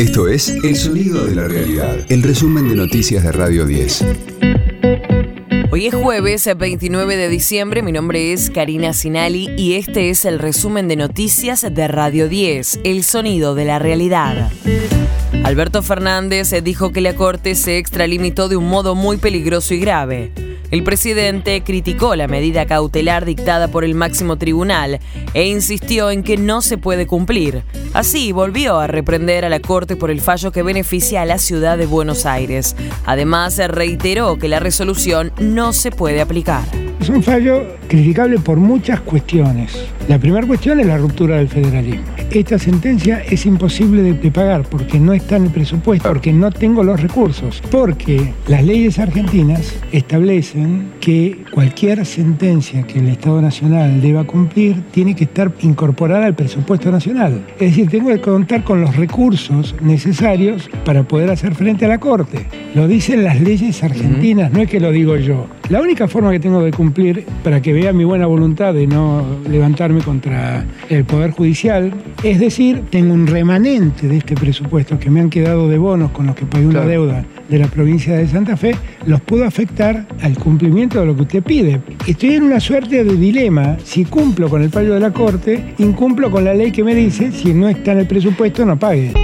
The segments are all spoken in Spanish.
Esto es El Sonido de la Realidad, el resumen de noticias de Radio 10. Hoy es jueves 29 de diciembre, mi nombre es Karina Sinali y este es el resumen de noticias de Radio 10, El Sonido de la Realidad. Alberto Fernández dijo que la Corte se extralimitó de un modo muy peligroso y grave. El presidente criticó la medida cautelar dictada por el máximo tribunal e insistió en que no se puede cumplir. Así volvió a reprender a la Corte por el fallo que beneficia a la ciudad de Buenos Aires. Además, reiteró que la resolución no se puede aplicar. Es un fallo criticable por muchas cuestiones. La primera cuestión es la ruptura del federalismo. Esta sentencia es imposible de, pagar porque no está en el presupuesto, porque no tengo los recursos, porque las leyes argentinas establecen que cualquier sentencia que el Estado Nacional deba cumplir tiene que estar incorporada al presupuesto nacional. Es decir, tengo que contar con los recursos necesarios para poder hacer frente a la Corte. Lo dicen las leyes argentinas, no es que lo digo yo. La única forma que tengo de cumplir para que vea mi buena voluntad de no levantarme contra el Poder Judicial, es decir, tengo un remanente de este presupuesto que me han quedado de bonos con los que pagué una deuda de la provincia de Santa Fe, los puedo afectar al cumplimiento de lo que usted pide. Estoy en una suerte de dilema. Si cumplo con el fallo de la Corte, incumplo con la ley que me dice, si no está en el presupuesto, no pague.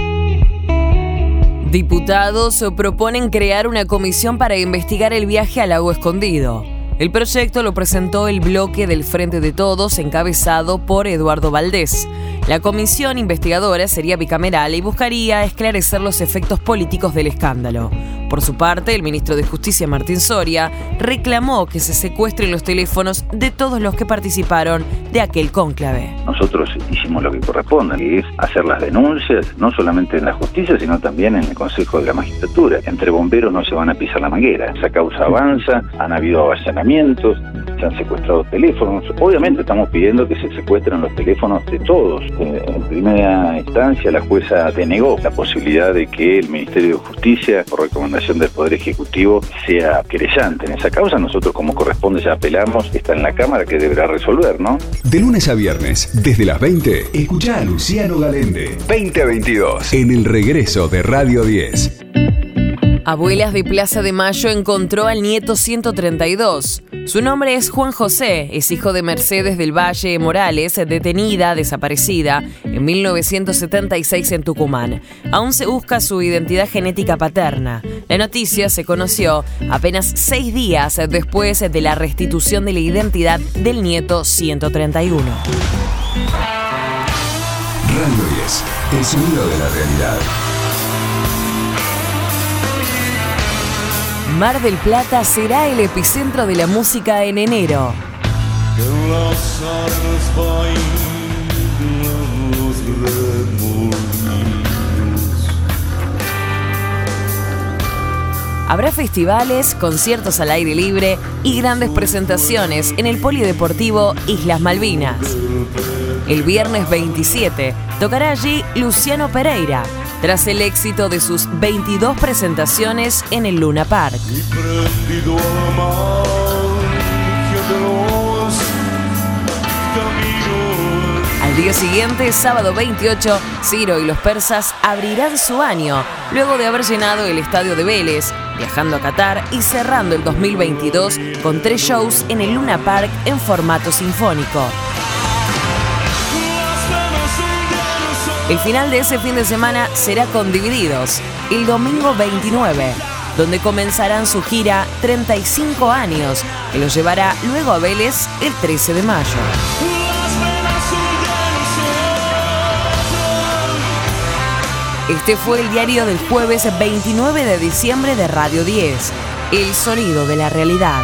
Diputados proponen crear una comisión para investigar el viaje al lago escondido. El proyecto lo presentó el bloque del Frente de Todos, encabezado por Eduardo Valdés. La comisión investigadora sería bicameral y buscaría esclarecer los efectos políticos del escándalo. Por su parte, el ministro de Justicia Martín Soria reclamó que se secuestren los teléfonos de todos los que participaron de aquel cónclave. Nosotros hicimos lo que corresponde, que es hacer las denuncias, no solamente en la justicia, sino también en el Consejo de la Magistratura. Entre bomberos no se van a pisar la manguera. Esa causa avanza, han habido allanamientos, se han secuestrado teléfonos. Obviamente estamos pidiendo que se secuestren los teléfonos de todos. Eh, en primera instancia, la jueza denegó la posibilidad de que el Ministerio de Justicia, por recomendación del Poder Ejecutivo, sea querellante en esa causa. Nosotros, como corresponde, ya apelamos, está en la Cámara que deberá resolver, ¿no? De lunes a viernes, desde las 20, escucha a Luciano Galende. 2022, en el regreso de Radio 10. Abuelas de Plaza de Mayo encontró al nieto 132. Su nombre es Juan José, es hijo de Mercedes del Valle Morales, detenida, desaparecida, en 1976 en Tucumán. Aún se busca su identidad genética paterna. La noticia se conoció apenas seis días después de la restitución de la identidad del nieto 131. Radio 10, el sonido de la realidad. Mar del Plata será el epicentro de la música en enero. Habrá festivales, conciertos al aire libre y grandes presentaciones en el Polideportivo Islas Malvinas. El viernes 27 tocará allí Luciano Pereira, tras el éxito de sus 22 presentaciones en el Luna Park. Al día siguiente, sábado 28, Ciro y los persas abrirán su año, luego de haber llenado el estadio de Vélez, viajando a Qatar y cerrando el 2022 con tres shows en el Luna Park en formato sinfónico. El final de ese fin de semana será con Divididos, el domingo 29, donde comenzarán su gira 35 años, que los llevará luego a Vélez el 13 de mayo. Este fue el diario del jueves 29 de diciembre de Radio 10, El Sonido de la Realidad.